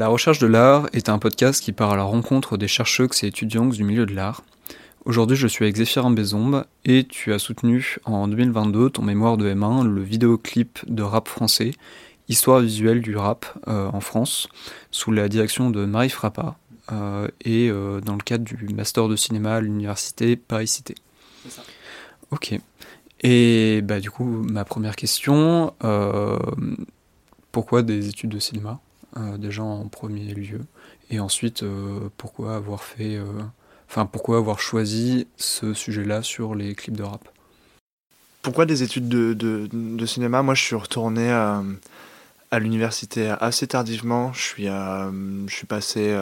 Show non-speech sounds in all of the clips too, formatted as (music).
la recherche de l'art est un podcast qui part à la rencontre des chercheurs et étudiants du milieu de l'art. Aujourd'hui, je suis avec Zéphirin Bézombe et tu as soutenu en 2022 ton mémoire de M1, le vidéoclip de rap français, Histoire visuelle du rap euh, en France, sous la direction de Marie Frappa euh, et euh, dans le cadre du master de cinéma à l'université Paris-Cité. C'est ça. Ok. Et bah, du coup, ma première question, pourquoi des études de cinéma? Déjà en premier lieu Et ensuite, euh, pourquoi avoir fait. Euh, enfin, pourquoi avoir choisi ce sujet-là sur les clips de rap? Pourquoi des études de, cinéma? Moi, je suis retourné à, l'université assez tardivement. Je suis, je suis passé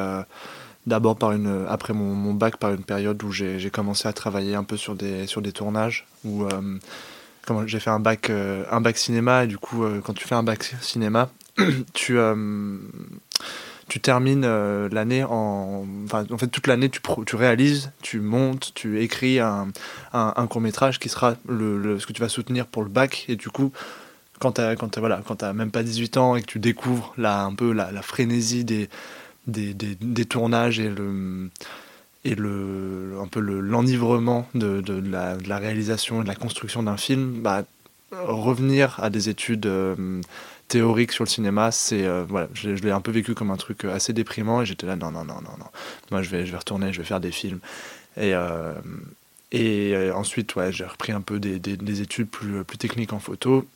d'abord par une après mon, bac par une période où j'ai commencé à travailler un peu sur des sur des tournages où j'ai fait un bac un bac cinéma et du coup quand tu fais un bac cinéma (clears throat) tu, euh, tu termines euh, l'année en. En fait, toute l'année, tu, tu réalises, tu montes, tu écris un, un, court métrage qui sera le, ce que tu vas soutenir pour le bac. Et du coup, quand tu quand voilà, quand même pas 18 ans et que tu découvres là, un peu la, frénésie des, des, des, tournages et le et le un peu l'enivrement de, de, la, de, la, réalisation et de la construction d'un film, bah, revenir à des études euh, théorique sur le cinéma, c'est euh, voilà, je, l'ai un peu vécu comme un truc euh, assez déprimant et j'étais là non non non non non, moi je vais je vais retourner, je vais faire des films et euh, et ensuite ouais, j'ai repris un peu des, des, études plus plus techniques en photo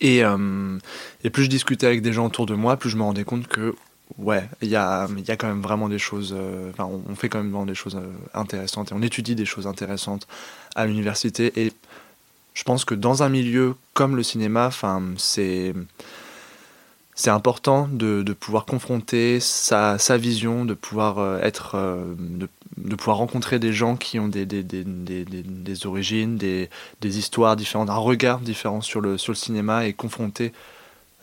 et et plus je discutais avec des gens autour de moi, plus je me rendais compte que ouais, il y a, y a quand même vraiment des choses. Enfin, on, fait quand même des choses intéressantes et on étudie des choses intéressantes à l'université. Et je pense que dans un milieu comme le cinéma, c'est c'est important de, pouvoir confronter sa, sa, vision, de pouvoir euh, être, euh, de, de, pouvoir rencontrer des gens qui ont des, des, des, des origines, des, histoires différentes, un regard différent sur le, sur le cinéma et confronter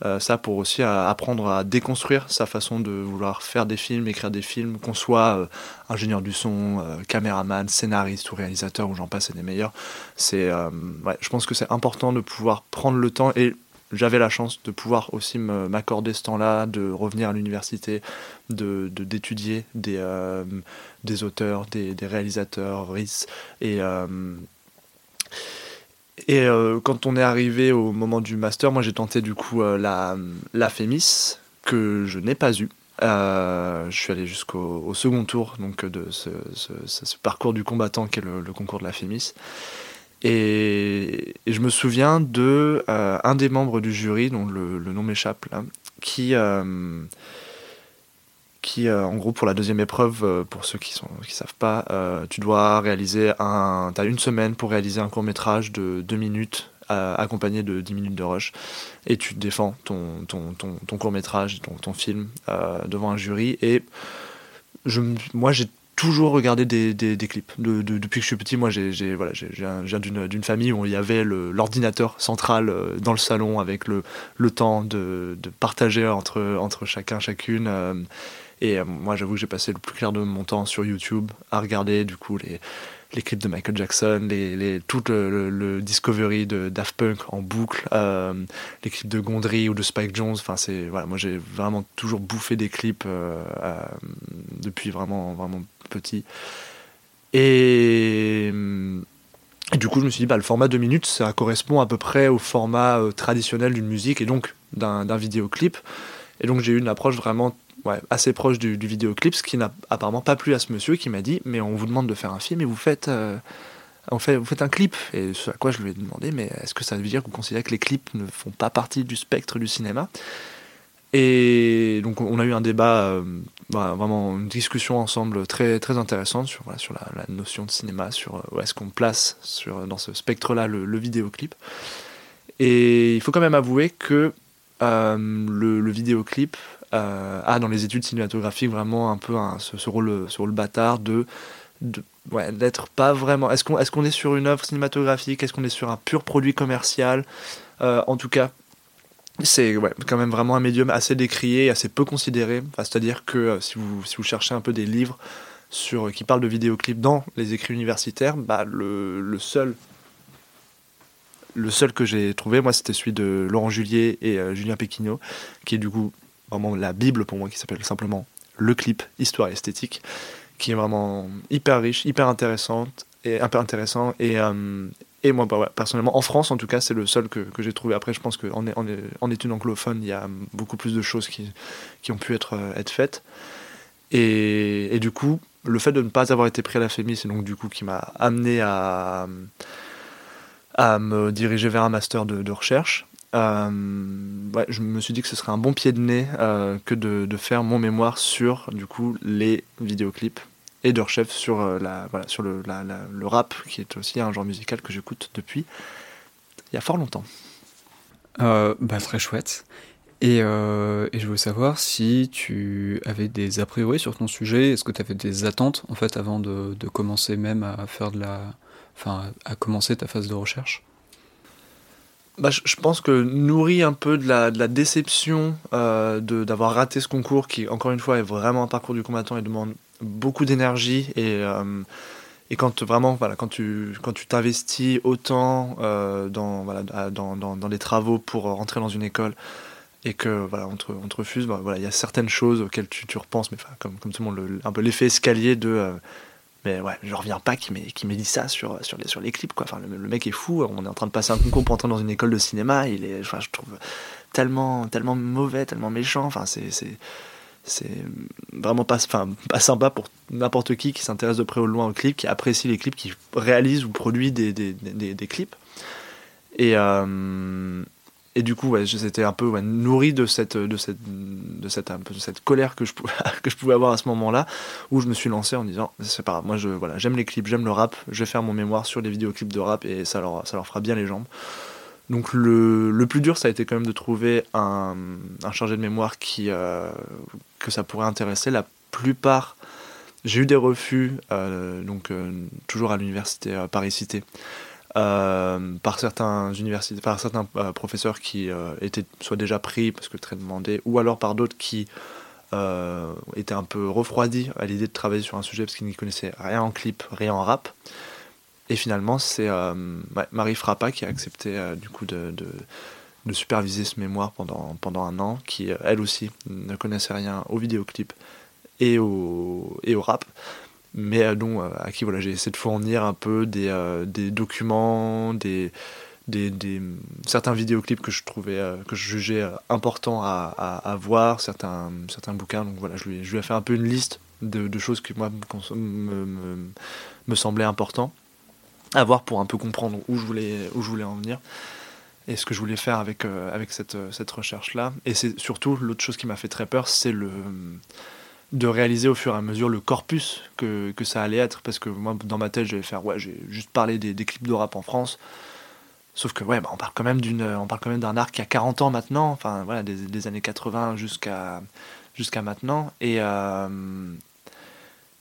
euh, ça pour aussi apprendre à déconstruire sa façon de vouloir faire des films, écrire des films, qu'on soit euh, ingénieur du son, euh, caméraman, scénariste ou réalisateur, ou j'en passe, et des meilleurs. C'est, je pense que c'est important de pouvoir prendre le temps et j'avais la chance de pouvoir aussi m'accorder ce temps-là, de revenir à l'université, de, d'étudier des, des auteurs, des, des réalisateurs, RIS, et et euh, quand on est arrivé au moment du master, moi j'ai tenté du coup euh, la, la FEMIS, que je n'ai pas eu. Euh, je suis allé jusqu'au second tour donc, de ce, parcours du combattant qui est le, concours de la FEMIS. Et, je me souviens de un des membres du jury, dont le, le nom m'échappe là, qui qui, euh, en gros, pour la deuxième épreuve, euh, pour ceux qui ne qui savent pas, euh, tu dois réaliser un. Tu as une semaine pour réaliser un court métrage de deux minutes, accompagné de 10 minutes de rush, et tu défends ton, ton, ton, ton court métrage, ton, film devant un jury. Et je, moi, j'ai toujours regardé des, des, clips. De, depuis que je suis petit, moi, j'ai, voilà, j'ai, viens d'une, d'une famille où il y avait l'ordinateur central dans le salon avec le, le temps de, de partager entre, entre chacun, chacune. Et euh, moi, j'avoue que j'ai passé le plus clair de mon temps sur YouTube à regarder du coup les, clips de Michael Jackson, les, les, tout le, Discovery de Daft Punk en boucle, euh, les clips de Gondry ou de Spike Jones. Enfin, c'est voilà, moi j'ai vraiment toujours bouffé des clips euh, depuis vraiment vraiment petit. Et, et, du coup, je me suis dit, bah, le format 2 minutes, ça correspond à peu près au format traditionnel d'une musique et donc d'un vidéoclip. Et donc j'ai eu une approche vraiment assez proche du, vidéoclip, ce qui n'a apparemment pas plu à ce monsieur qui m'a dit Mais on vous demande de faire un film et vous faites, euh, fait, vous faites un clip. Et ce à quoi je lui ai demandé Mais est-ce que ça veut dire que vous considérez que les clips ne font pas partie du spectre du cinéma? Et donc on a eu un débat, euh, bah, vraiment une discussion ensemble très, très intéressante sur, sur la, notion de cinéma, sur euh, où est-ce qu'on place sur, dans ce spectre-là le, vidéoclip. Et il faut quand même avouer que le, le, vidéoclip euh, a dans les études cinématographiques vraiment un peu ce, rôle, ce rôle bâtard de, pas vraiment. Est-ce qu'on est, sur une œuvre cinématographique? Est-ce qu'on est sur un pur produit commercial? Euh, En tout cas, c'est quand même vraiment un médium assez décrié, assez peu considéré. C'est-à-dire que euh, si, vous, si vous cherchez un peu des livres sur, qui parlent de vidéoclips dans les écrits universitaires, bah, le, seul le seul que j'ai trouvé, moi, c'était celui de Laurent Julier et Julien Péquineau, qui est du coup vraiment la bible pour moi qui s'appelle simplement le clip Histoire et esthétique, qui est vraiment hyper riche, hyper intéressante et hyper intéressant et et moi, bah, personnellement, en France, en tout cas, c'est le seul que, que j'ai trouvé. Après, je pense qu'en en, en, études anglophones, il y a beaucoup plus de choses qui, qui ont pu être, être faites. Et, et, du coup, le fait de ne pas avoir été pris à la FEMI, c'est donc du coup qui m'a amené à, à me diriger vers un master de recherche. Euh, ouais, je me suis dit que ce serait un bon pied de nez euh, que de, faire mon mémoire sur du coup les vidéoclips et de chef sur, euh, la, voilà, sur le, le rap, qui est aussi un genre musical que j'écoute depuis il y a fort longtemps. Bah, très chouette. Et, et, je voulais savoir si tu avais des a priori sur ton sujet, est-ce que tu avais des attentes en fait avant de, de, commencer même à faire de la, enfin à commencer ta phase de recherche? Bah, je, pense que nourri un peu de la, de la déception euh, d'avoir raté ce concours qui encore une fois est vraiment un parcours du combattant et demande beaucoup d'énergie et euh, et quand vraiment voilà quand tu quand tu t'investis autant euh, dans voilà dans, dans, dans les travaux pour rentrer dans une école et que voilà te, refuse bah, voilà il y a certaines choses auxquelles tu, tu repenses mais comme comme tout le monde un peu l'effet escalier de euh, mais ouais je reviens pas qui m'ait dit ça sur sur les sur les clips quoi enfin le, mec est fou on est en train de passer un concours pour entrer dans une école de cinéma il est enfin je trouve tellement tellement mauvais tellement méchant enfin c'est vraiment pas, enfin, pas sympa pour n'importe qui qui s'intéresse de près ou de loin aux clips, qui apprécie les clips, qui réalise ou produit des, des, des, des clips. Et, euh, et du coup, ouais, j'étais un peu nourri de cette, colère que je, pouvais, avoir à ce moment-là, où je me suis lancé en disant c'est pas grave, moi j'aime les clips, j'aime le rap, je vais faire mon mémoire sur les vidéoclips de rap et ça leur, fera bien les jambes. Donc le, plus dur, ça a été quand même de trouver un, chargé de mémoire qui, euh, que ça pourrait intéresser. La plupart, j'ai eu des refus, euh, donc euh, toujours à l'université Paris-Cité, par certains universités, par certains professeurs qui étaient soit déjà pris parce que très demandés, ou alors par d'autres qui étaient un peu refroidis à l'idée de travailler sur un sujet parce qu'ils n'y connaissaient rien en clip, rien en rap. Et finalement, c'est euh, Marie Frappa qui a accepté euh, du coup de, superviser ce mémoire pendant, pendant un an, qui euh, elle aussi ne connaissait rien au vidéoclip et au, et au rap, mais dont à qui voilà, j'ai essayé de fournir un peu des, des documents, des, des, des, certains vidéoclips que je trouvais, que je jugeais importants à, à, à, voir, certains, certains bouquins. Donc voilà, je lui, je lui ai fait un peu une liste de, de choses qui moi me, me, me semblaient importantes à voir pour un peu comprendre où je voulais, où je voulais en venir et ce que je voulais faire avec, euh, avec cette, euh, cette recherche-là. Et c'est surtout l'autre chose qui m'a fait très peur, c'est le de réaliser au fur et à mesure le corpus que, que ça allait être, parce que moi, dans ma tête, j'allais faire, ouais, j'ai juste parlé des, clips de rap en France, sauf que, ouais, bah, on parle quand même d'une, on parle quand même d'un art qui a 40 ans maintenant, enfin, voilà, des, des années 80 jusqu'à jusqu'à maintenant, et, euh,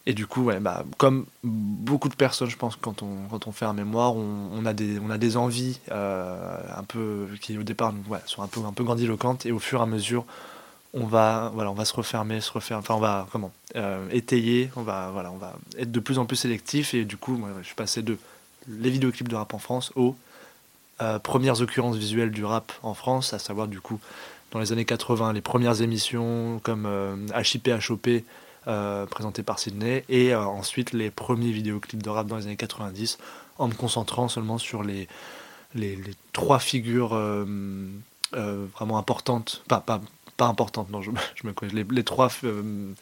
et du coup, ouais, bah, comme beaucoup de personnes, je pense, quand on, quand on fait un mémoire, on, on a, des, on a des envies euh, un peu, qui au départ ouais, sont un peu, un peu grandiloquentes, et au fur et à mesure, on va, se refermer, on va comment, euh, étayer, on va, être de plus en plus sélectif, et du coup, je suis passé de les vidéoclips de rap en France aux euh, premières occurrences visuelles du rap en France, à savoir, du coup, dans les années 80, les premières émissions comme HIP, HOP, euh, présenté par Sydney, et euh, ensuite les premiers vidéoclips de rap dans les années 90, en me concentrant seulement sur les, trois figures euh, euh vraiment importantes, pas importantes, non, je, me connais, les, les trois, euh,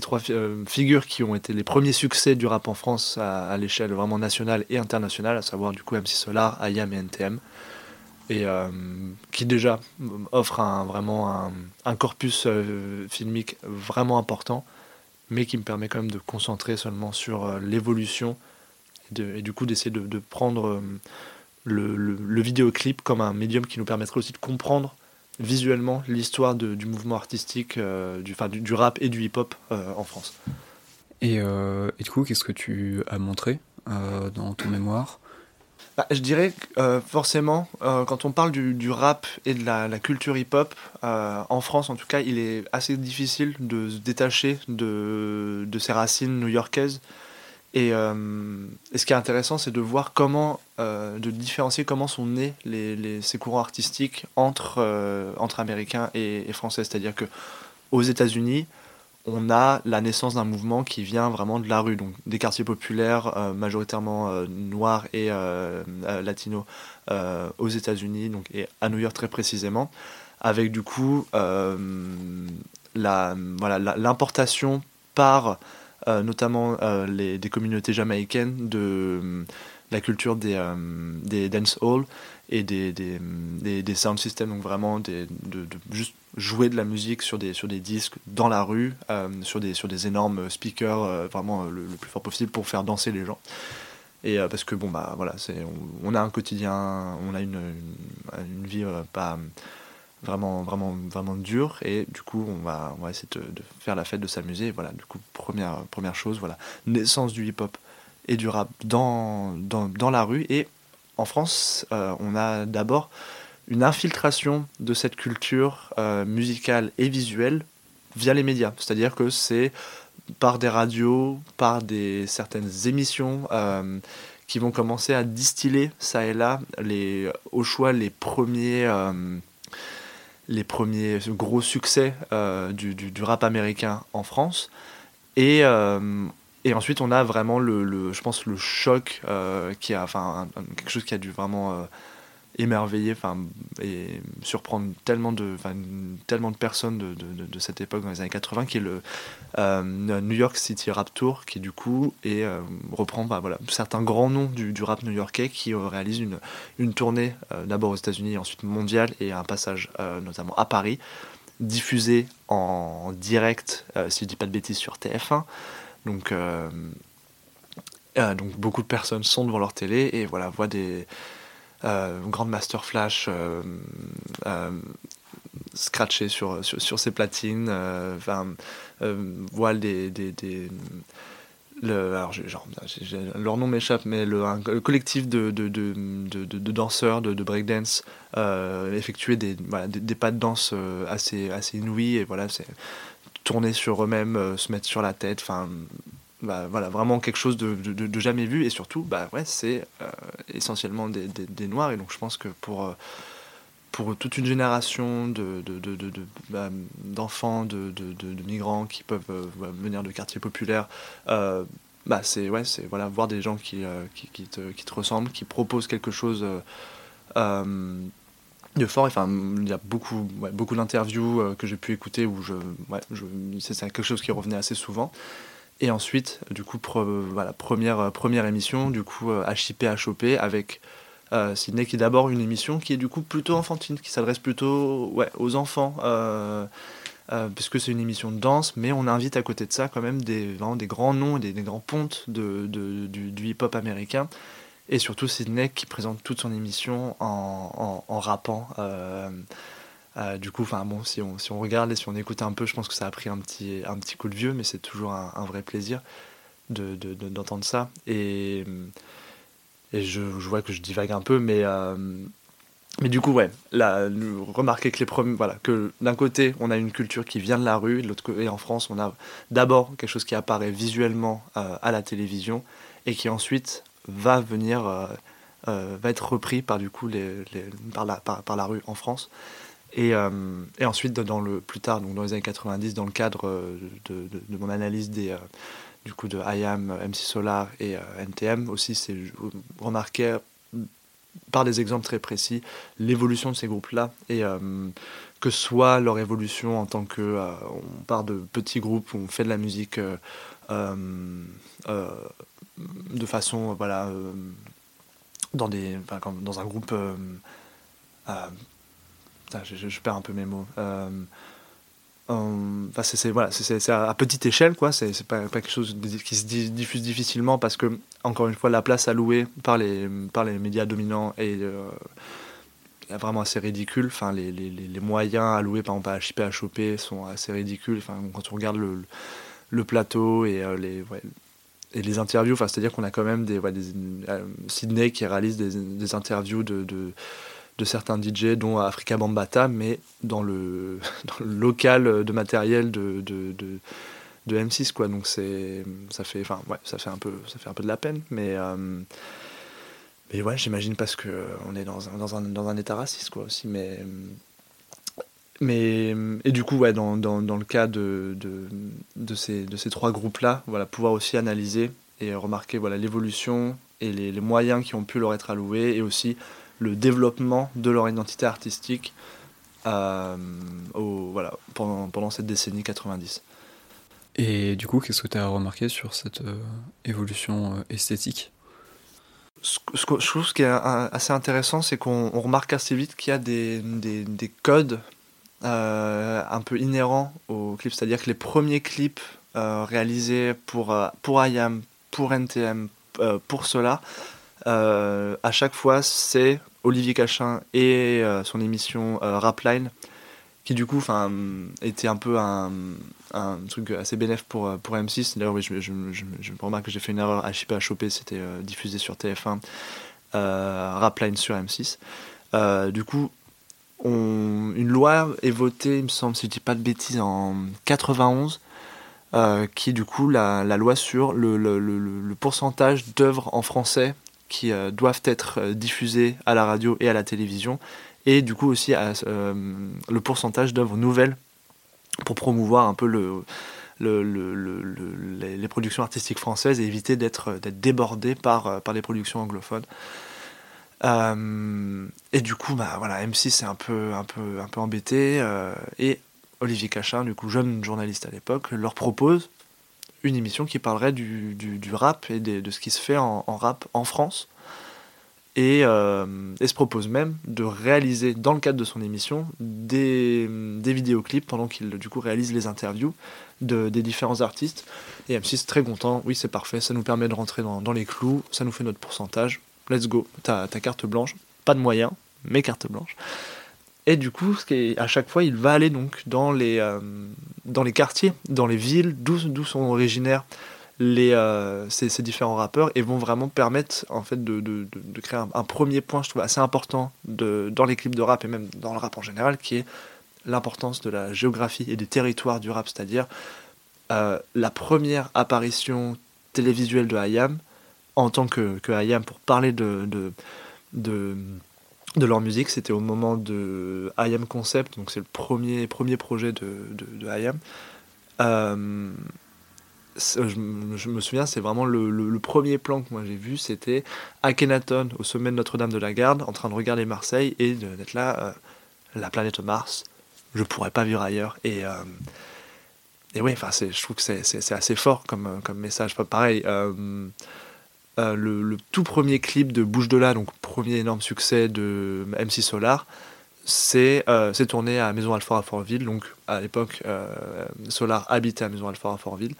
trois figures qui ont été les premiers succès du rap en France à, l'échelle vraiment nationale et internationale, à savoir du coup MC Solar, IAM et NTM et euh, qui déjà offre un, vraiment un, corpus euh, filmique vraiment important mais qui me permet quand même de concentrer seulement sur euh, l'évolution et, du coup d'essayer de, prendre euh, le, le, le, vidéoclip comme un médium qui nous permettrait aussi de comprendre visuellement l'histoire du mouvement artistique, euh, du, du, du, rap et du hip-hop euh, en France. Et, et, du coup, qu'est-ce que tu as montré euh, dans ton mémoire? Bah, je dirais euh, forcément, euh, quand on parle du, du, rap et de la, la culture hip-hop, euh, en France en tout cas, il est assez difficile de se détacher de, de ses racines new-yorkaises. Et, euh, et, ce qui est intéressant, c'est de voir comment, euh, de différencier comment sont nés les, ces courants artistiques entre, euh, entre américains et, et français. C'est-à-dire que aux États-Unis, on a la naissance d'un mouvement qui vient vraiment de la rue, donc des quartiers populaires majoritairement noirs et latinos aux États-Unis, et à New York très précisément, avec du coup la voilà l'importation par notamment les, des communautés jamaïcaines de la culture des, des dance halls et des, des, des, sound systems, donc vraiment des, de, juste jouer de la musique sur des, sur des disques dans la rue, euh, sur, des, sur des énormes speakers, euh, vraiment euh, le, plus fort possible pour faire danser les gens. Et parce que bon, bah voilà, on, a un quotidien, on a une, une, vie pas vraiment, vraiment, vraiment dure, et du coup, on va, on va essayer de, de faire la fête, de s'amuser. Voilà, du coup, première, première chose, voilà, naissance du hip-hop et du rap dans, dans, dans la rue, et en France, euh, on a d'abord une infiltration de cette culture euh, musicale et visuelle via les médias. C'est-à-dire que c'est par des radios, par des certaines émissions euh, qui vont commencer à distiller ça et là les, au choix les premiers, les premiers gros succès du, du, rap américain en France. Et et ensuite, on a vraiment le, le je pense, le choc euh, qui a, enfin, quelque chose qui a dû vraiment euh, émerveiller, et surprendre tellement de, tellement de personnes de, de, de, cette époque dans les années 80, qui est le euh, New York City Rap Tour, qui du coup et reprend, bah, voilà, certains grands noms du, du rap new-yorkais qui réalisent une, une tournée d'abord aux États-Unis, ensuite mondiale, et un passage notamment à Paris, diffusé en direct, si je dis pas de bêtises, sur TF1. Donc, euh, euh, donc beaucoup de personnes sont devant leur télé et voilà, voient des euh, grandes Master Flash scratchés sur, sur, sur, ces platines, voient des, des, des alors genre, leur nom m'échappe, mais le, collectif de, de, de, de, danseurs de, breakdance euh, effectuer des, des, pas de danse assez, assez inouïs et voilà, c'est tourner sur eux-mêmes, euh, se mettre sur la tête, enfin bah, voilà, vraiment quelque chose de, jamais vu et surtout bah ouais c'est euh, essentiellement des, noirs et donc je pense que pour euh, pour toute une génération bah, d'enfants de, migrants qui peuvent venir de quartiers populaires bah c'est ouais voilà voir des gens qui, qui, te, qui, te, ressemblent qui proposent quelque chose de fort. Enfin, il y a beaucoup, beaucoup d'interviews euh, que j'ai pu écouter où je, ouais, c'est quelque chose qui revenait assez souvent. Et ensuite, du coup, voilà, première, euh, première émission, du coup, HIP HOP avec euh, Sydney, qui est d'abord une émission qui est du coup plutôt enfantine, qui s'adresse plutôt ouais, aux enfants, puisque c'est une émission de danse, mais on invite à côté de ça quand même des, des grands noms, des, des grands pontes de, du, hip-hop américain et surtout Sidney qui présente toute son émission en, en, rappant. Euh, euh, du coup, bon, si on, si on regarde et si on écoute un peu, je pense que ça a pris un petit, un petit coup de vieux, mais c'est toujours un, vrai plaisir d'entendre de, de, ça. Et, je, vois que je divague un peu, mais, euh, mais du coup, ouais, là, remarquez que voilà, que d'un côté, on a une culture qui vient de la rue, de l'autre côté, en France, on a d'abord quelque chose qui apparaît visuellement à la télévision et qui ensuite va venir, euh, euh, va être repris par du coup les, par, la, par, la rue en France. Et, euh, et, ensuite, dans le, plus tard, donc dans les années 90, dans le cadre de, de, mon analyse des, du coup de IAM, MC Solar et NTM, aussi c'est remarqué par des exemples très précis l'évolution de ces groupes-là et que soit leur évolution en tant que on part de petits groupes où on fait de la musique de façon voilà euh, dans des dans un groupe euh, euh, je, perds un peu mes mots. Enfin c'est voilà à petite échelle quoi. C'est pas, pas quelque chose qui se diffuse difficilement parce que encore une fois la place allouée par les par les médias dominants est vraiment assez ridicule. Enfin les, les, les, moyens alloués par exemple à HIP sont assez ridicules. Enfin quand on regarde le, le plateau et les et les interviews, enfin, c'est-à-dire qu'on a quand même des, des euh, Sydney qui réalise des, des interviews de, de, certains DJ, dont Africa Bambata, mais (laughs) dans le, local de matériel de, de, de M6, quoi. Donc ça fait, enfin, ouais, ça fait un peu, ça fait un peu de la peine, mais. Euh, mais ouais, j'imagine parce que on est dans un, dans un, dans un état raciste, quoi, aussi. Mais mais, et du coup, ouais, dans, dans, dans le cas de, de, de, ces, de ces trois groupes-là, voilà, pouvoir aussi analyser et remarquer voilà, l'évolution et les, moyens qui ont pu leur être alloués et aussi le développement de leur identité artistique euh, au, voilà, pendant, pendant cette décennie 90. Et du coup, qu'est-ce que tu as remarqué sur cette euh, évolution euh, esthétique? Ce, ce, je trouve ce qui est assez intéressant, c'est qu'on remarque assez vite qu'il y a des, des, des codes un peu inhérents aux clips. C'est-à-dire que les premiers clips réalisés pour, pour IAM, pour NTM, pour Solar, à chaque fois, c'est Olivier Cachin et son émission Rapline qui du coup était un peu un, truc assez bénéf pour, pour M6 d'ailleurs oui, je, je, je, je, remarque que j'ai fait une erreur à pas à choper c'était euh, diffusé sur TF1 euh, Rapline sur M6 euh, du coup une loi est votée il me semble si je dis pas de bêtises en 91 euh, qui du coup la, loi sur le, le, le pourcentage d'œuvres en français qui euh, doivent être euh, diffusées à la radio et à la télévision et du coup aussi euh, le pourcentage d'œuvres nouvelles pour promouvoir un peu le, le, le, le les, productions artistiques françaises et éviter d'être débordé par, les productions anglophones. Et du coup, bah, voilà, M6 c'est un peu, embêté. Et Olivier Cachin, du coup jeune journaliste à l'époque, leur propose une émission qui parlerait du, du, rap et de, ce qui se fait en, en rap en France. Et, euh, et, se propose même de réaliser dans le cadre de son émission des, des vidéoclips pendant qu'il du coup réalise les interviews de, des différents artistes. Et M6 très content. Oui c'est parfait. Ça nous permet de rentrer dans, dans, les clous. Ça nous fait notre pourcentage. Let's go. Ta, ta carte blanche. Pas de moyens mais carte blanche et du coup à chaque fois il va aller donc dans les, euh, dans les quartiers dans les villes d'où sont originaires les, euh, ces, différents rappeurs et vont vraiment permettre en fait de, de, de, créer un, premier point je trouve assez important de, dans les clips de rap et même dans le rap en général qui est l'importance de la géographie et des territoires du rap. C'est à dire euh, la première apparition télévisuelle de IAM en tant que, que IAM pour parler de, de, de leur musique c'était au moment de IAM Concept donc c'est le premier, premier projet de, de, de IAM euh, je, me souviens, c'est vraiment le, le, premier plan que moi j'ai vu, c'était Akhenaton au sommet de Notre-Dame de la Garde, en train de regarder Marseille et d'être là, euh, la planète Mars, je pourrais pas vivre ailleurs. Et, euh, et oui, enfin, je trouve que c'est assez fort comme, comme message. Pas pareil, euh, le, tout premier clip de Bouche de là, donc premier énorme succès de MC Solar, c'est euh, tourné à Maison Alfort à Fortville. Donc à l'époque, euh, Solar habitait à Maison Alfort à Fortville.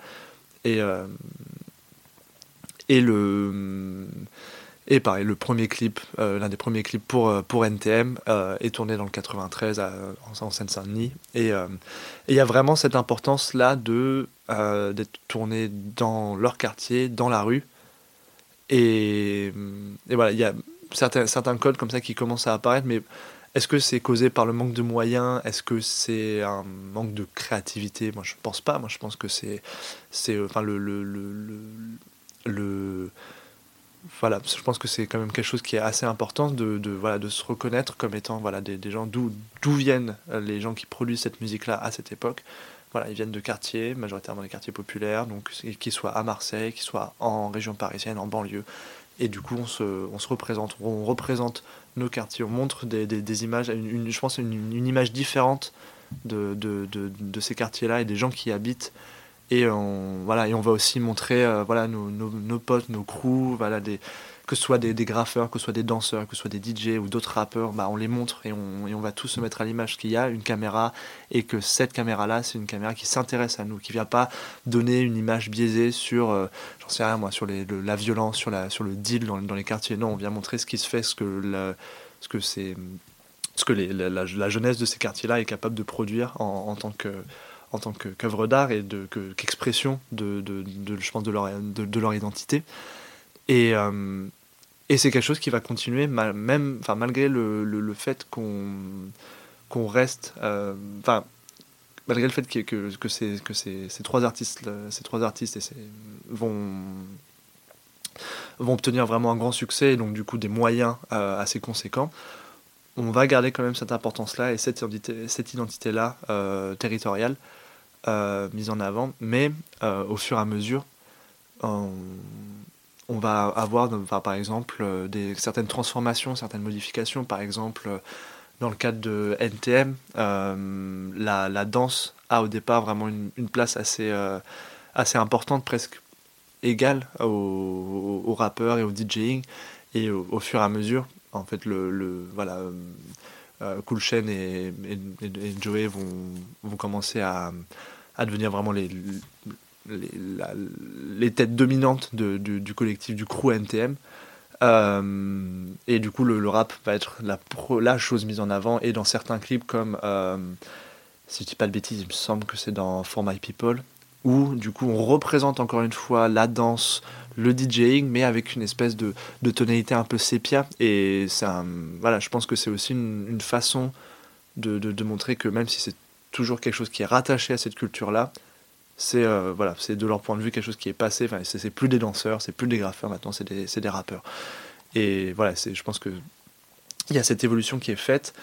Et, euh, et le. Et pareil, le premier clip, l'un des premiers clips pour, pour NTM est tourné dans le 93 à, en, en Seine-Saint-Denis. Et il y a vraiment cette importance-là d'être tourné dans leur quartier, dans la rue. Et, et voilà, il y a certains, codes comme ça qui commencent à apparaître, mais est-ce que c'est causé par le manque de moyens? Est-ce que c'est un manque de créativité? Moi, je pense pas. Moi, je pense que c'est, c'est, enfin, le, le, le voilà, je pense que c'est quand même quelque chose qui est assez important de, de, voilà, de se reconnaître comme étant voilà, des, des gens d'où, d'où viennent les gens qui produisent cette musique-là à cette époque. Voilà, ils viennent de quartiers, majoritairement des quartiers populaires, donc qu'ils soient à Marseille, qu'ils soient en région parisienne, en banlieue. Et du coup, on se, on se représente, on représente nos quartiers, on montre des, images, une, je pense une, image différente de, ces quartiers-là et des gens qui y habitent. Et on, va aussi montrer euh, voilà, nos, nos, nos, potes, nos crews, que ce soit des, des, graffeurs, que ce soit des danseurs, que ce soit des DJ ou d'autres rappeurs, bah, on les montre et on, et on va tous se mettre à l'image qu'il y a une caméra et que cette caméra-là, c'est une caméra qui s'intéresse à nous, qui ne vient pas donner une image biaisée sur, euh, j'en sais rien moi, sur la violence, sur, le deal dans, les quartiers. Non, on vient montrer ce qui se fait, ce que, la, ce que, c'est, ce que la, jeunesse de ces quartiers-là est capable de produire en, tant que en tant qu'œuvre d'art et qu'expression de, de, de, je pense de leur, de leur identité. Et, euh, et c'est quelque chose qui va continuer, mal, même, enfin, malgré le, le, le fait qu'on qu'on reste. Euh, enfin, malgré le fait que, que, que, ces, que ces, ces, trois artistes, ces trois artistes vont, vont obtenir vraiment un grand succès et donc du coup des moyens euh, assez conséquents, on va garder quand même cette importance-là et cette identité, cette identité-là territoriale mise en avant, mais au fur et à mesure, va avoir, par exemple, des, certaines transformations, certaines modifications. Par exemple, dans le cadre de NTM, la, danse a au départ vraiment une, place assez, assez importante, presque égale aux, rappeurs et au DJing. Et au, fur et à mesure, en fait, le, voilà, euh, Cool Chain et, et, Joey vont, vont commencer à, à, devenir vraiment les, les, têtes dominantes du, collectif, du crew NTM. Euh, et du coup, le, rap va être la, chose mise en avant. Et dans certains clips, comme euh, si je dis pas de bêtises, il me semble que c'est dans For My People, où du coup on représente encore une fois la danse, le DJing, mais avec une espèce de, de tonalité un peu sépia. Et ça, voilà, je pense que c'est aussi une, façon de, de, montrer que même si c'est toujours quelque chose qui est rattaché à cette culture-là, c'est euh, voilà, c'est de leur point de vue quelque chose qui est passé. Enfin, c'est plus des danseurs, c'est plus des graffeurs maintenant, c'est des, des, rappeurs. Et voilà, je pense que il y a cette évolution qui est faite.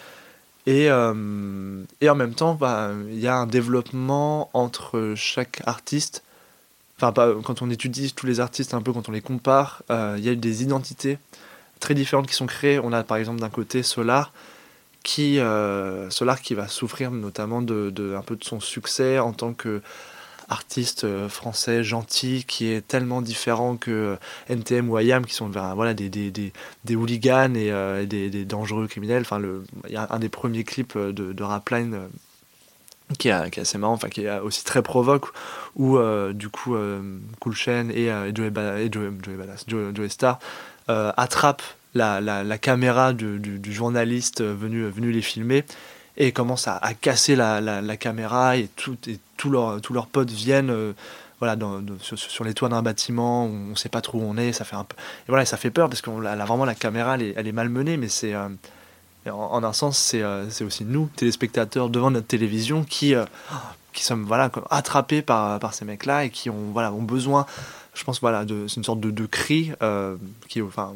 Et, euh, et en même temps, bah, il y a un développement entre chaque artiste. Enfin, quand on étudie tous les artistes, un peu quand on les compare, euh, il y a des identités très différentes qui sont créées. On a par exemple d'un côté Solar, qui, Solar qui va souffrir notamment de, un peu de son succès en tant que artiste euh, français gentil qui est tellement différent que euh, NTM ou IAM qui sont voilà, des, des, des, hooligans et, euh, des, des, dangereux criminels. Enfin, il y a un des premiers clips de, de Rapline qui est, qui est, assez marrant, enfin qui est aussi très provoque, où du coup Cool Chain et, Joey, Joey, Star attrapent la, la, caméra du, du, journaliste venu, venu les filmer et commencent à, à casser la, la, caméra et, tout, et tous leurs potes viennent euh, voilà sur, les toits d'un bâtiment on ne sait pas trop où on est ça fait un peu et voilà ça fait peur parce a vraiment la caméra elle est, malmenée mais c'est euh, en, un sens c'est euh, c'est aussi nous téléspectateurs devant notre télévision qui qui sommes voilà attrapés par, ces mecs là et qui ont voilà ont besoin je pense voilà c'est une sorte de, de cri qui enfin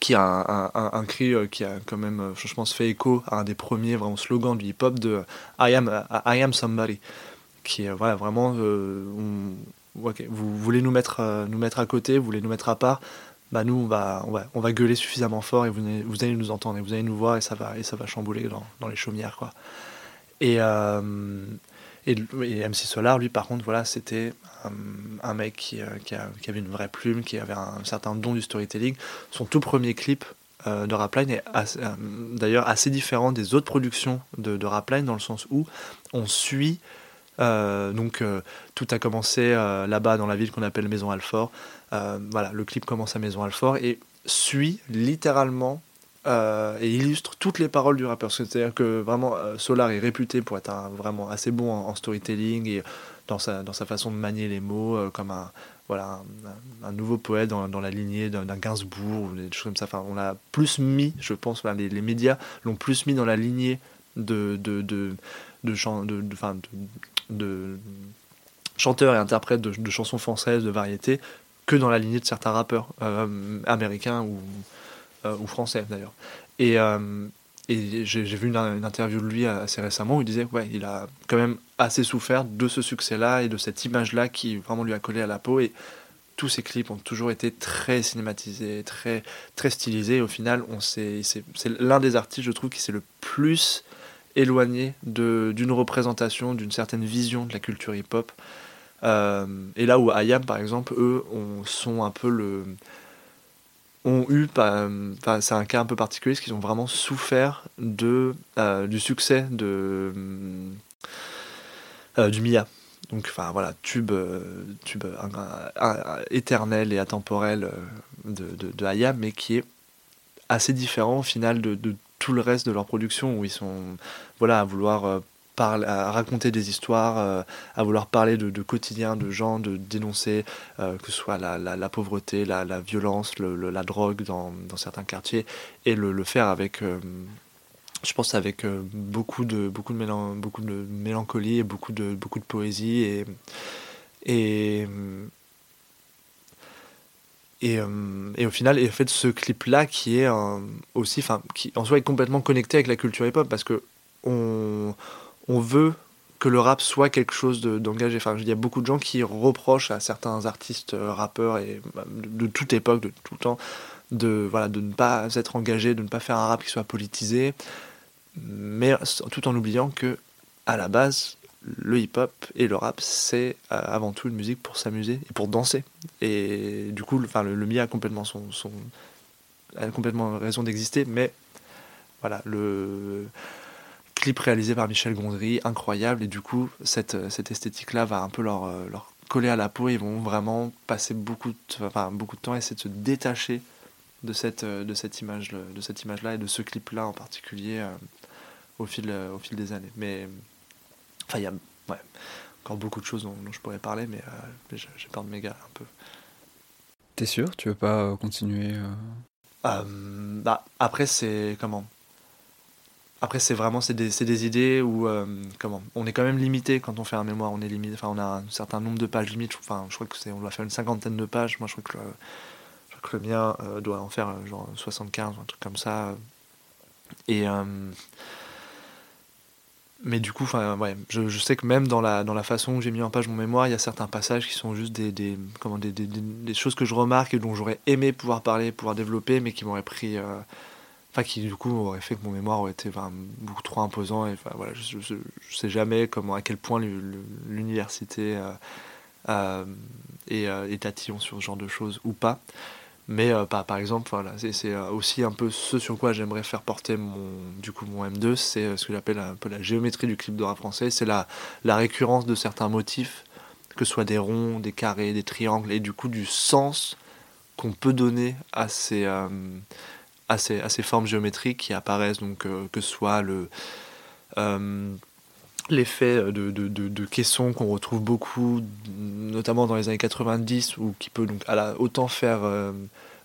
qui a un, cri euh, qui a quand même, euh, je pense, fait écho à un des premiers vraiment slogans du hip-hop de I am, I am somebody, qui voilà, vraiment, euh, vous voulez nous mettre, nous mettre à côté, vous voulez nous mettre à part, bah nous on va, on va, on va gueuler suffisamment fort et vous, vous allez nous entendre et vous allez nous voir et ça va, et ça va chambouler dans, dans les chaumières quoi. Et, et, MC Solar, lui, par contre, voilà, c'était un, mec qui, euh, qui, avait une vraie plume, qui avait un, certain don du storytelling. Son tout premier clip euh, de Rapline est euh, d'ailleurs assez différent des autres productions de, Rapline, dans le sens où on suit. donc, tout a commencé là-bas dans la ville qu'on appelle Maison Alfort. voilà, le clip commence à Maison Alfort et suit littéralement euh, et illustre toutes les paroles du rappeur. C'est-à-dire que vraiment, euh, Solar est réputé pour être vraiment assez bon en, storytelling et dans sa, dans sa façon de manier les mots, euh, comme un, voilà, un, nouveau poète dans, dans la lignée d'un Gainsbourg ou des choses comme ça. Enfin, on l'a plus mis, je pense, les, les, médias l'ont plus mis dans la lignée de, de, de, de, chanteurs et interprètes de, chansons françaises, de variétés, que dans la lignée de certains rappeurs américains ou ou français d'ailleurs. Et, euh, et j'ai vu une, interview de lui assez récemment où il disait ouais, il a quand même assez souffert de ce succès-là et de cette image-là qui vraiment lui a collé à la peau. Et tous ses clips ont toujours été très cinématisés, très, très stylisés. Au final, c'est l'un des artistes, je trouve, qui s'est le plus éloigné d'une représentation, d'une certaine vision de la culture hip-hop. Euh, et là où Ayam, par exemple, eux, on, sont un peu le, ont eu, enfin, c'est un cas un peu particulier, parce qu'ils ont vraiment souffert de, euh, du succès de, euh, du Mia. Donc, enfin voilà, tube, euh, tube éternel et intemporel de, de, Hayam, mais qui est assez différent au final de, de, tout le reste de leur production, où ils sont voilà, à vouloir à raconter des histoires, euh, à vouloir parler de, quotidien de gens, de dénoncer euh, que ce soit la, pauvreté, la, violence, le, la drogue dans, certains quartiers, et le, faire avec, euh, je pense, avec beaucoup, de, beaucoup, de de mélancolie et beaucoup de, beaucoup de poésie. Et, et, et, au final, et en fait, ce clip-là qui est aussi, en soi est complètement connecté avec la culture hip-hop parce que on, on veut que le rap soit quelque chose d'engagé. enfin, il y a beaucoup de gens qui reprochent à certains artistes, rappeurs et bah, de, toute époque, de tout temps, de, voilà, de ne pas être engagé, de ne pas faire un rap qui soit politisé, mais tout en oubliant que, à la base, le hip-hop et le rap, c'est euh, avant tout une musique pour s'amuser et pour danser. Et du coup, le, enfin, le, a complètement son a complètement raison d'exister, mais voilà, le clip réalisé par Michel Gondry, incroyable, et du coup, cette, cette esthétique-là va un peu leur, leur coller à la peau, ils vont vraiment passer beaucoup de, enfin, beaucoup de temps à essayer de se détacher de cette, euh, de cette image de cette image et de ce clip là en particulier euh, au fil euh, au fil des années. Mais enfin il y a ouais, encore beaucoup de choses dont, je pourrais parler mais j'ai peur de m'égarer un peu. T'es sûr? Tu veux pas continuer bah, après c'est comment? Après c'est vraiment c'est des, des, idées où comment on est quand même limité quand on fait un mémoire on est limité enfin on a un certain nombre de pages limites enfin je crois que c'est on doit faire une cinquantaine de pages moi je crois que le mien euh, doit en faire euh, genre 75 un truc comme ça. Et euh, mais du coup, enfin, ouais, je, je, sais que même dans la, dans la façon où j'ai mis en page mon mémoire, il y a certains passages qui sont juste des, des comment, des, des, des, choses que je remarque et dont j'aurais aimé pouvoir parler, pouvoir développer, mais qui m'auraient pris. Enfin, qui du coup auraient fait que mon mémoire aurait été beaucoup trop imposant. Et voilà, je, je, sais jamais comment, à quel point l'université est, est tatillon sur ce genre de choses ou pas. Mais euh, par, par, exemple, voilà, c'est euh, aussi un peu ce sur quoi j'aimerais faire porter mon, du coup, mon M2, c'est euh, ce que j'appelle un peu la géométrie du clip de français, c'est la, la récurrence de certains motifs, que ce soit des ronds, des carrés, des triangles, et du coup du sens qu'on peut donner à ces, à ces, formes géométriques qui apparaissent, donc que ce soit le l'effet de, de, caisson qu'on retrouve beaucoup, notamment dans les années 90, ou qui peut donc à la, autant faire euh,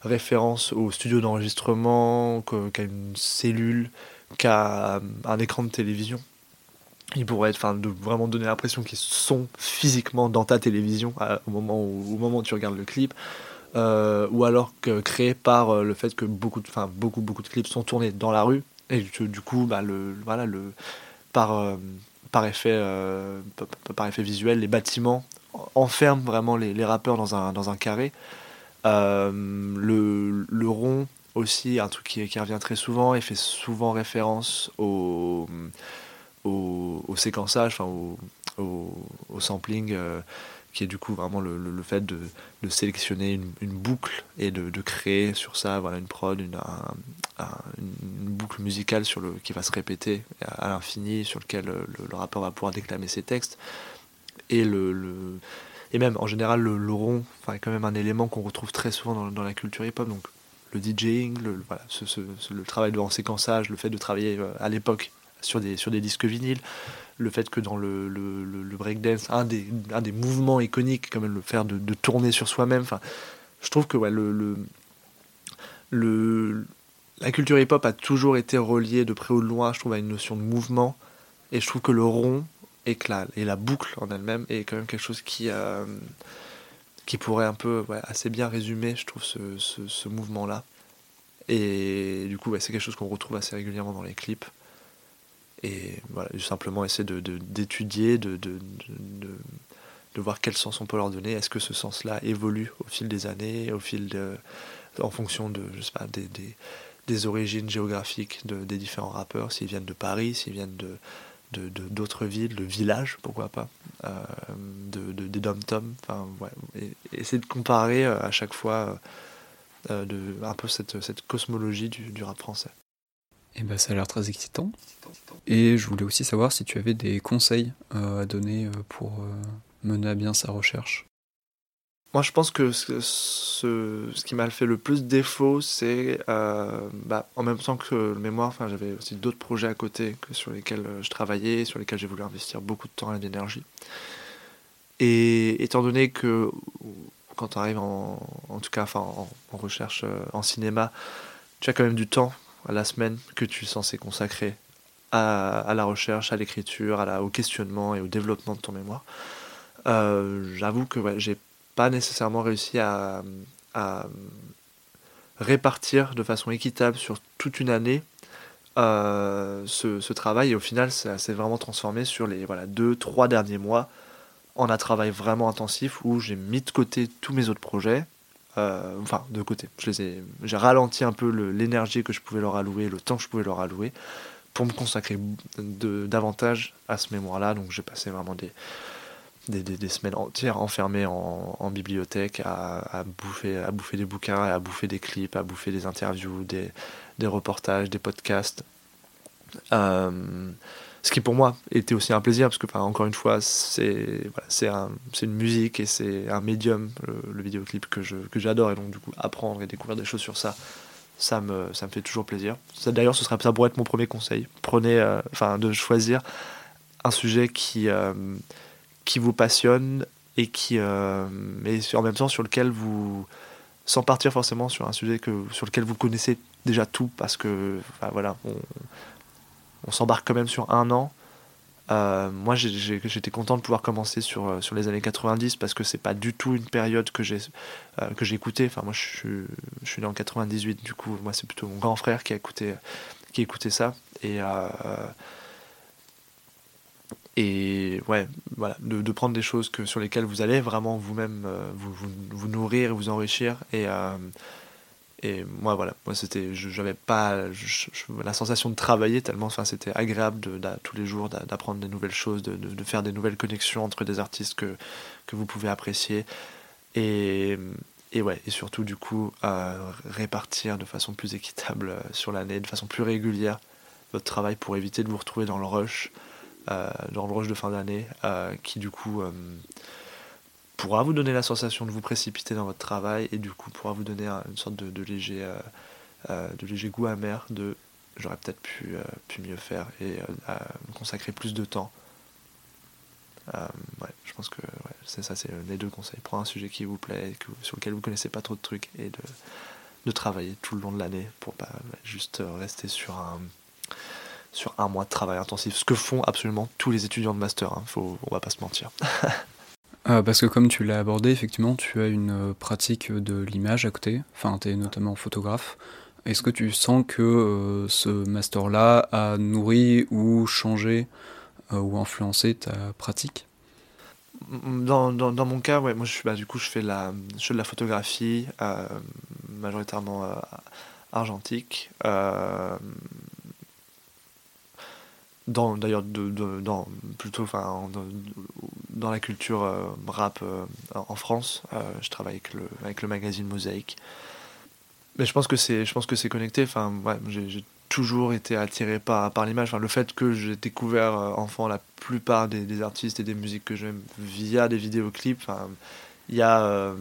référence au studio d'enregistrement qu'à une cellule, qu'à un écran de télévision. Il pourrait être, de vraiment donner l'impression qu'ils sont physiquement dans ta télévision au, moment au moment où tu regardes le clip. Euh, ou alors créé par euh, le fait que beaucoup de, beaucoup, beaucoup de clips sont tournés dans la rue et du coup, bah, le, voilà, le, par, par effet, euh, par effet visuel, les bâtiments enferment vraiment les, rappeurs dans un, dans un carré. Euh, le, rond aussi, un truc qui, revient très souvent et fait souvent référence au, au, séquençage, au, au, sampling. Euh, qui est du coup vraiment le, le, fait de, de sélectionner une, boucle et de, de, créer sur ça voilà, une prod, une, une boucle musicale sur le, qui va se répéter à, l'infini, sur lequel le, le, rappeur va pouvoir déclamer ses textes. Et, le, et même en général, le, rond est quand même un élément qu'on retrouve très souvent dans, la culture hip-hop. Donc le DJing, le, voilà, ce, ce, le travail de séquençage, le fait de travailler euh, à l'époque sur des, sur des disques vinyles, le fait que dans le, breakdance, un des, mouvements iconiques, comme le faire de, tourner sur soi-même, je trouve que ouais, le, la culture hip-hop a toujours été reliée de près ou de loin, je trouve, à une notion de mouvement. Et je trouve que le rond et, la, et la boucle en elle-même est quand même quelque chose qui, euh, qui pourrait un peu assez bien résumer, je trouve, ce, mouvement-là. Et du coup, c'est quelque chose qu'on retrouve assez régulièrement dans les clips et voilà, simplement essayer d'étudier, de, de, de, de, voir quel sens on peut leur donner. Est-ce que ce sens-là évolue au fil des années, au fil de, en fonction de, je sais pas, des, des, des origines géographiques des différents rappeurs, s'ils viennent de Paris, s'ils viennent de d'autres villes, de villages, pourquoi pas, euh, de, de, des dom-toms, enfin, ouais, essayer de comparer euh, à chaque fois euh, de, un peu cette, cette cosmologie du, du rap français. Eh ben, ça a l'air très excitant. Et je voulais aussi savoir si tu avais des conseils euh, à donner euh, pour euh, mener à bien sa recherche. Moi, je pense que ce, qui m'a fait le plus défaut, c'est bah, en même temps que le mémoire, j'avais aussi d'autres projets à côté que sur lesquels je travaillais, sur lesquels j'ai voulu investir beaucoup de temps et d'énergie. Et étant donné que quand on arrive en, en tout cas en recherche en cinéma, tu as quand même du temps la semaine que tu es censé consacrer à, la recherche, à l'écriture, au questionnement et au développement de ton mémoire. Euh, J'avoue que ouais, j'ai pas nécessairement réussi à, à répartir de façon équitable sur toute une année euh, ce, travail. Et au final, ça s'est vraiment transformé sur les voilà, deux, trois derniers mois en un travail vraiment intensif où j'ai mis de côté tous mes autres projets. Euh, enfin, de côté. J'ai ralenti un peu l'énergie que je pouvais leur allouer, le temps que je pouvais leur allouer pour me consacrer davantage à ce mémoire-là. Donc j'ai passé vraiment des, semaines entières enfermées en, bibliothèque à, bouffer, à bouffer des bouquins, à bouffer des clips, à bouffer des interviews, des, reportages, des podcasts. Euh, ce qui pour moi était aussi un plaisir, parce que encore une fois, c'est une musique et c'est un médium, le, vidéoclip que j'adore, que et donc du coup apprendre et découvrir des choses sur ça, ça me, ça me fait toujours plaisir. D'ailleurs, ce serait ça pourrait être mon premier conseil. Prenez, euh, enfin, de choisir un sujet qui, euh, qui vous passionne et qui, euh, mais en même temps sur lequel vous, sans partir forcément sur un sujet que, sur lequel vous connaissez déjà tout, parce que, voilà, on, on s'embarque quand même sur un an. Euh, moi, j'étais content de pouvoir commencer sur, euh, sur les années 90 parce que c'est pas du tout une période que j'ai euh, que j'ai écouté. Enfin, moi, je suis, je né en 98, du coup, moi, c'est plutôt mon grand frère qui a écouté, qui ça. Et, et ouais, voilà, de, prendre des choses que, sur lesquelles vous allez vraiment vous-même vous, vous, nourrir et vous enrichir. Et moi, voilà, moi, c'était, j'avais pas la sensation de travailler tellement, enfin, c'était agréable de, tous les jours d'apprendre des nouvelles choses, de, de, faire des nouvelles connexions entre des artistes que, que vous pouvez apprécier. Et, et ouais, et surtout, du coup, répartir de façon plus équitable euh, sur l'année, de façon plus régulière votre travail pour éviter de vous retrouver dans le rush, euh, dans le rush de fin d'année, euh, qui, du coup, pourra vous donner la sensation de vous précipiter dans votre travail et du coup pourra vous donner une sorte de, léger, euh, euh, de léger goût amer de j'aurais peut-être pu, euh, pu mieux faire et consacrer plus de temps. je pense que c'est ça, c'est les deux conseils. Prendre un sujet qui vous plaît, sur lequel vous connaissez pas trop de trucs et de, de travailler tout le long de l'année pour pas juste rester sur un, sur un mois de travail intensif. Ce que font absolument tous les étudiants de master, hein. Faut, on va pas se mentir. (laughs) Euh, parce que comme tu l'as abordé, effectivement, tu as une euh, pratique de l'image à côté, enfin tu es notamment photographe. Est-ce que tu sens que euh, ce master-là a nourri ou changé ou influencé ta pratique? Dans, dans, mon cas, ouais, moi je bah, du coup je fais, la, je fais de la photographie, majoritairement argentique dans d'ailleurs de, dans plutôt enfin dans, la culture euh, rap euh, en France euh, je travaille avec le avec le magazine Mosaïque. Mais je pense que c'est je pense que c'est connecté. Enfin ouais, j'ai toujours été attiré par par l'image. Enfin le fait que j'ai découvert enfant la plupart des, des, artistes et des musiques que j'aime via des vidéoclips enfin il y a euh,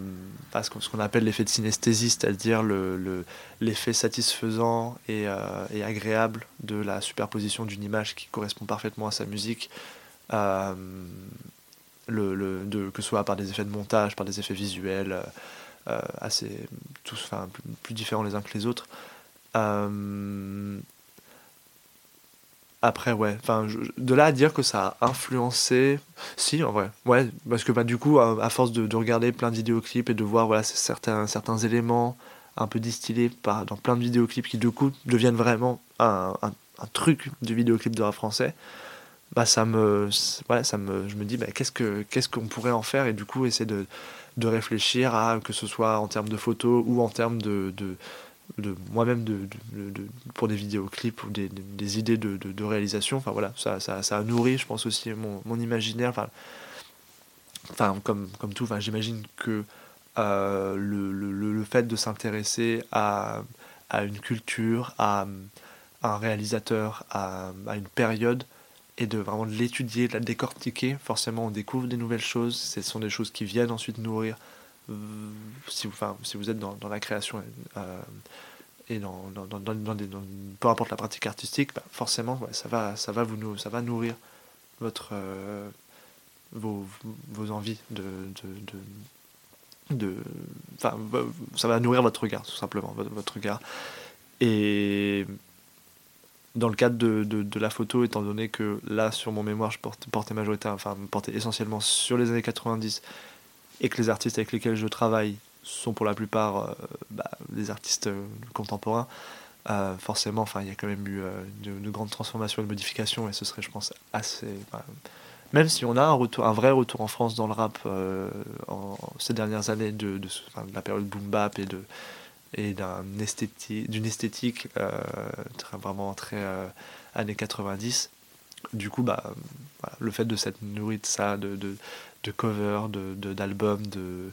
ce qu'on appelle l'effet de synesthésie, c'est-à-dire l'effet le, satisfaisant et, euh, et, agréable de la superposition d'une image qui correspond parfaitement à sa musique, euh, le, de, que ce soit par des effets de montage, par des effets visuels, euh, assez, tous, plus, différents les uns que les autres. Après, ouais. Enfin, de là à dire que ça a influencé. Si, en vrai. Ouais, parce que bah, du coup, à, force de, de, regarder plein de vidéoclips et de voir voilà, certains, certains éléments un peu distillés par, dans plein de vidéoclips qui, du coup, deviennent vraiment un, un, un truc du vidéoclip de rap français, bah, ça me. Ouais, ça me je me dis, bah, qu'est-ce qu'on ce qu'on pourrait en faire? Et du coup, essayer de, de réfléchir à que ce soit en termes de photos ou en termes de de moi-même de, pour des vidéoclips ou des, idées de, réalisation. Enfin voilà, ça, ça, a nourri, je pense aussi, mon, imaginaire. Enfin comme, comme tout, enfin, j'imagine que euh, le, le, le, fait de s'intéresser à, à une culture, à, un réalisateur, à, à, une période, et de vraiment l'étudier, de la décortiquer, forcément on découvre des nouvelles choses. Ce sont des choses qui viennent ensuite nourrir si vous, êtes dans, la création euh, et dans, dans, peu importe la pratique artistique, bah, forcément, ça, va, vous, nourrir votre, euh, vos, envies de, ça va nourrir votre regard, tout simplement, votre, regard. Et dans le cadre de, la photo, étant donné que là, sur mon mémoire, je porte, portais majoritaire, enfin, portais essentiellement sur les années 90 et que les artistes avec lesquels je travaille sont pour la plupart bah, des artistes contemporains. forcément, enfin, il y a quand même eu de, grandes transformations et de modifications, et ce serait, je pense, assez. même si on a un, vrai retour en France dans le rap ces dernières années de, de, la période boom bap et de d'une esthétique, vraiment très années 90 du coup, bah, le fait de s'être nourri de ça, de, de, covers, d'albums de, de,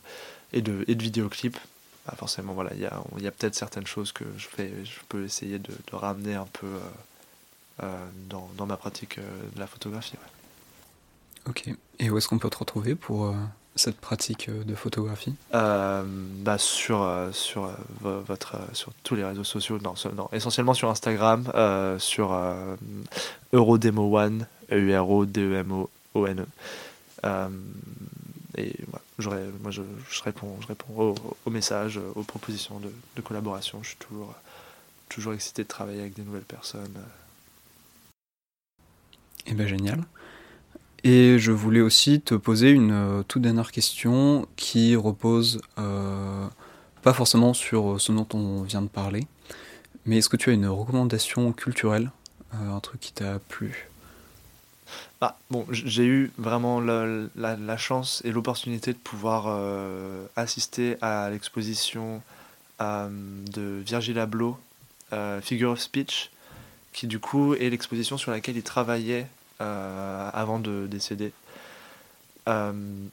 et, de, et de vidéoclips, bah forcément, voilà, il y a, y a peut-être certaines choses que je, fais, je peux essayer de, ramener un peu euh, euh, dans, dans, ma pratique euh, de la photographie. Ok. Et où est-ce qu'on peut te retrouver pour cette pratique de photographie? Euh, bah sur, sur, votre, sur tous les réseaux sociaux, non, non essentiellement sur Instagram, sur Eurodemo One, E-U-R-O-D-E-M-O-O-N-E. Et voilà, moi je, réponds, je réponds aux, messages, aux propositions de, collaboration. Je suis toujours, toujours excité de travailler avec des nouvelles personnes. Eh ben génial. Et je voulais aussi te poser une euh, toute dernière question qui repose euh, pas forcément sur ce dont on vient de parler, mais est-ce que tu as une recommandation culturelle, euh, un truc qui t'a plu? Bah, bon, j'ai eu vraiment la, chance et l'opportunité de pouvoir assister à l'exposition de Virgil Abloh, Figure of Speech, qui du coup est l'exposition sur laquelle il travaillait euh, avant de décéder. Euh,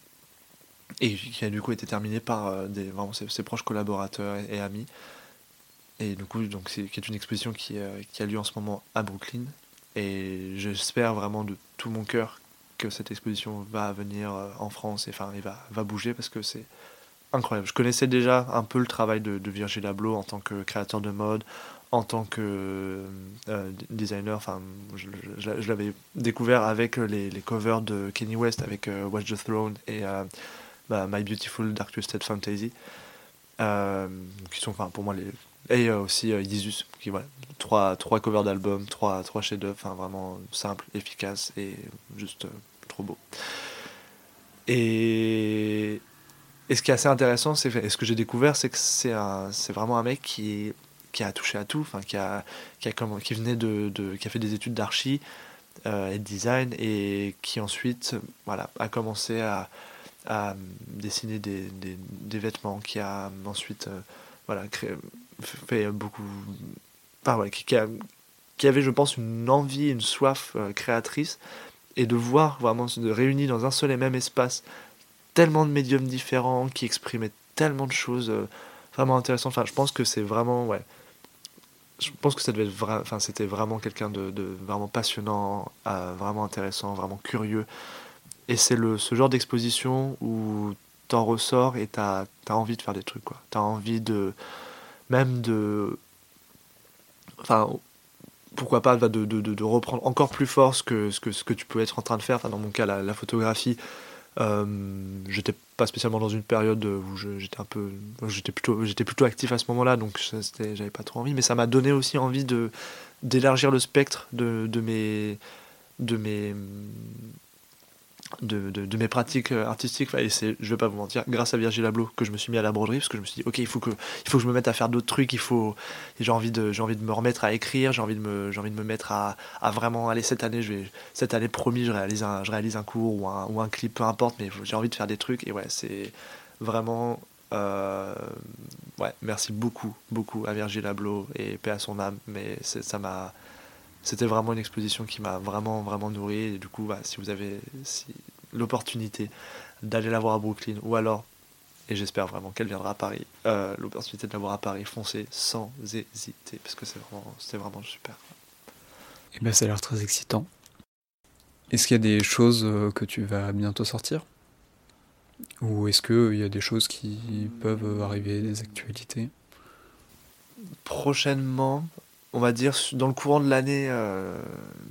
et qui a du coup été terminé par euh, des, vraiment ses, proches collaborateurs et, amis. Et du coup, donc, c'est, qui est une exposition qui, qui, a lieu en ce moment à Brooklyn. Et j'espère vraiment de tout mon cœur que cette exposition va venir en France et enfin, va, va bouger parce que c'est incroyable. Je connaissais déjà un peu le travail de, de Virgil Abloh en tant que créateur de mode, en tant que euh, designer, enfin, je, l'avais découvert avec les, covers de Kenny West, avec euh, Watch the Throne et euh, bah, My Beautiful Dark Twisted Fantasy, qui sont, enfin, pour moi, les et aussi Jesus, qui voilà, trois, trois covers d'albums, trois, trois chefs-d'œuvre, enfin, vraiment simple, efficace et juste trop beau. Et, et ce qui est assez intéressant, c'est ce que j'ai découvert, c'est que c'est vraiment un mec qui qui a touché à tout, enfin qui a, qui a qui venait de, de, qui a fait des études d'archi euh, et de design et qui ensuite voilà a commencé à, à dessiner des, des, des, vêtements, qui a ensuite euh, voilà créé, fait beaucoup, enfin voilà, qui, avait je pense une envie, une soif euh, créatrice et de voir vraiment se réunir dans un seul et même espace tellement de médiums différents qui exprimaient tellement de choses vraiment intéressantes. Enfin, je pense que c'est vraiment ouais je pense que ça devait être enfin c'était vraiment quelqu'un de, vraiment passionnant, euh, vraiment intéressant, vraiment curieux. Et c'est le ce genre d'exposition où t'en ressors et t'as as envie de faire des trucs quoi. T'as envie de même de enfin pourquoi pas de, de, de, reprendre encore plus fort ce que, ce que, ce que tu peux être en train de faire. Enfin, dans mon cas, la, photographie, euh, j'étais pas spécialement dans une période où j'étais un peu, j'étais plutôt, plutôt actif à ce moment-là, donc j'avais pas trop envie, mais ça m'a donné aussi envie d'élargir le spectre de, de mes de mes de, de, mes pratiques euh, artistiques. Et c'est, je vais pas vous mentir, grâce à Virgil Abloh que je me suis mis à la broderie, parce que je me suis dit, ok, il faut que, il faut que je me mette à faire d'autres trucs, il faut, j'ai envie de, j'ai envie de me remettre à écrire, j'ai envie de me, j'ai envie de me mettre à, à vraiment, aller cette année, je vais, cette année promis, je réalise un, je réalise un cours ou un, ou un clip, peu importe, mais j'ai envie de faire des trucs. Et ouais, c'est vraiment, euh, ouais, merci beaucoup, beaucoup à Virgil Abloh et paix à son âme, mais ça m'a, c'était vraiment une exposition qui m'a vraiment vraiment nourri. Et du coup bah, si vous avez si, l'opportunité d'aller la voir à Brooklyn ou alors et j'espère vraiment qu'elle viendra à Paris euh, l'opportunité de la voir à Paris foncez sans hésiter parce que c'est vraiment c'était vraiment super. Et eh ben ça a l'air très excitant. Est-ce qu'il y a des choses euh, que tu vas bientôt sortir? Ou est-ce qu'il y a des choses qui peuvent arriver des actualités? Prochainement on va dire, dans le courant de l'année euh,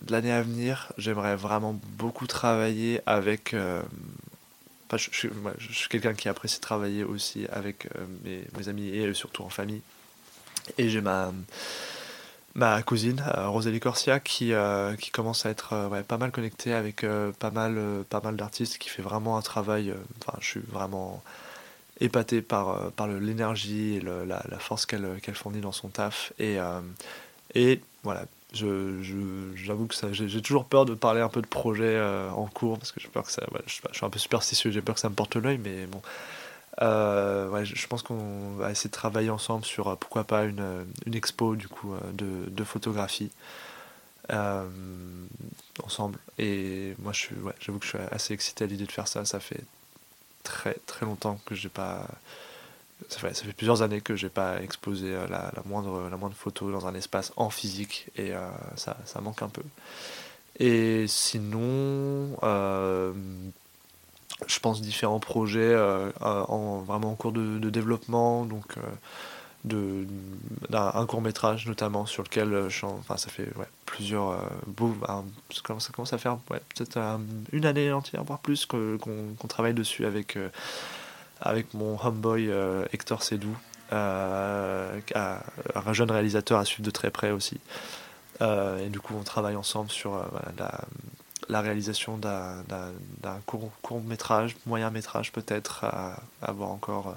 l'année à venir, j'aimerais vraiment beaucoup travailler avec. Euh, je, suis quelqu'un qui apprécie travailler aussi avec euh, mes, amis et surtout en famille. Et j'ai ma, ma cousine, Rosalie Corsia, qui, qui commence à être pas mal connectée avec pas mal, pas mal d'artistes, qui fait vraiment un travail. Je suis vraiment épaté par, par l'énergie et la, la, force qu'elle qu'elle fournit dans son taf. Et voilà, j'avoue je, que j'ai toujours peur de parler un peu de projet en cours parce que j'ai peur que ça. je, suis un peu superstitieux, j'ai peur que ça me porte l'œil, mais bon. ouais, je pense qu'on va essayer de travailler ensemble sur pourquoi pas une, une expo du coup de, de photographie. Euh, ensemble. Et moi, je suis, j'avoue que je suis assez excité à l'idée de faire ça. Ça fait très très longtemps que j'ai pas. Ça fait, ça fait, plusieurs années que j'ai pas exposé euh, la, la, moindre, la moindre photo dans un espace en physique et euh, ça, ça, manque un peu. Et sinon, je pense différents projets en, vraiment en cours de, développement. Donc, de d'un court métrage notamment sur lequel euh, enfin ça fait ouais, plusieurs euh, ça commence à faire ouais, peut-être euh, une année entière voire plus qu'on travaille dessus avec avec mon homeboy Hector Sedou un jeune réalisateur à suivre de très près aussi et du coup on travaille ensemble sur la, la, réalisation d'un court, court métrage moyen métrage peut-être à, à voir encore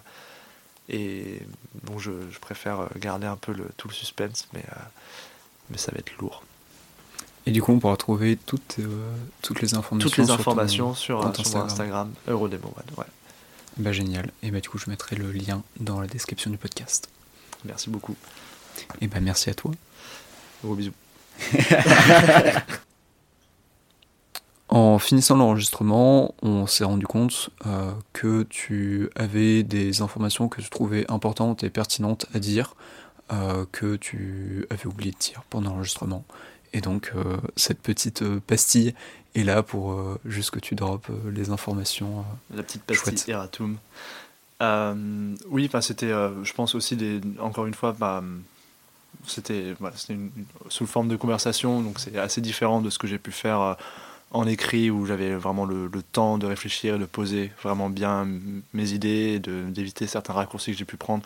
et donc je, préfère garder un peu le, tout le suspense, mais, euh, mais ça va être lourd. Et du coup, on pourra trouver toutes, euh, toutes les informations, toutes les informations sur, sur, Instagram, Instagram Eurodemo Ouais. Bah génial. Et bah du coup, je mettrai le lien dans la description du podcast. Merci beaucoup. Et bah merci à toi. Gros bisous. (laughs) En finissant l'enregistrement, on s'est rendu compte euh, que tu avais des informations que tu trouvais importantes et pertinentes à dire, euh, que tu avais oublié de dire pendant l'enregistrement. Et donc euh, cette petite pastille est là pour juste que tu drops les informations. La petite pastille Eratum. oui, c'était, je pense aussi, des, encore une fois, bah, c'était sous forme de conversation, donc c'est assez différent de ce que j'ai pu faire en écrit où j'avais vraiment le, temps de réfléchir et de poser vraiment bien mes idées, d'éviter certains raccourcis que j'ai pu prendre,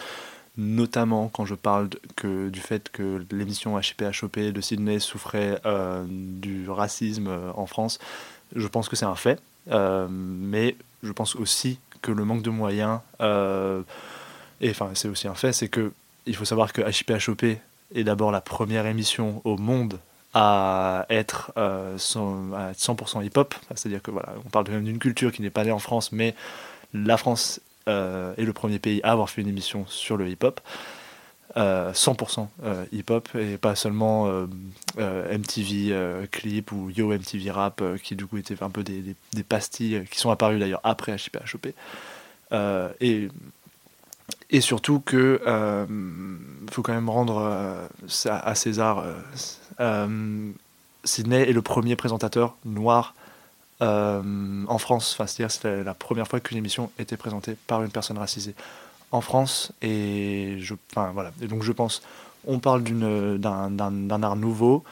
notamment quand je parle que, du fait que l'émission HIP de Sydney souffrait euh, du racisme euh, en France. Je pense que c'est un fait, euh, mais je pense aussi que le manque de moyens, et enfin c'est aussi un fait, c'est que il faut savoir que HIP est d'abord la première émission au monde à être 100%, euh, hip-hop. C'est-à-dire que voilà, on parle d'une culture qui n'est pas née en France, mais la France euh, est le premier pays à avoir fait une émission sur le hip-hop. 100% euh, hip-hop et pas seulement MTV clip ou Yo MTV rap qui du coup étaient un peu des, pastilles qui sont apparues d'ailleurs après HIP et et surtout que faut quand même rendre à César euh, Sydney est le premier présentateur noir euh, en France. C'est-à-dire c'était la première fois qu'une émission était présentée par une personne racisée en France. Et je, enfin, voilà. Et donc je pense, on parle d'un art nouveau,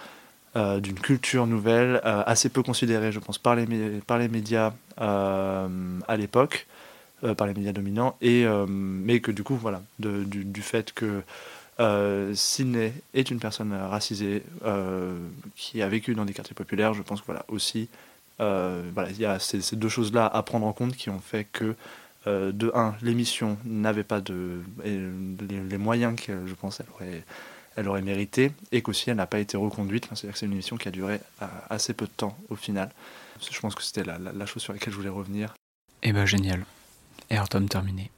euh, d'une culture nouvelle, assez peu considérée, je pense, par les, par les médias à l'époque, par les médias dominants, et, mais que du coup, voilà, du, fait que euh, Sydney est une personne racisée euh, qui a vécu dans des quartiers populaires. Je pense que voilà aussi, euh, voilà, il y a ces, deux choses-là à prendre en compte qui ont fait que de un, l'émission n'avait pas de les, moyens que je pense elle aurait, elle aurait mérité et qu'aussi elle n'a pas été reconduite. C'est-à-dire que c'est une émission qui a duré assez peu de temps au final. Je pense que c'était la, chose sur laquelle je voulais revenir. Eh ben génial. Airtom terminé.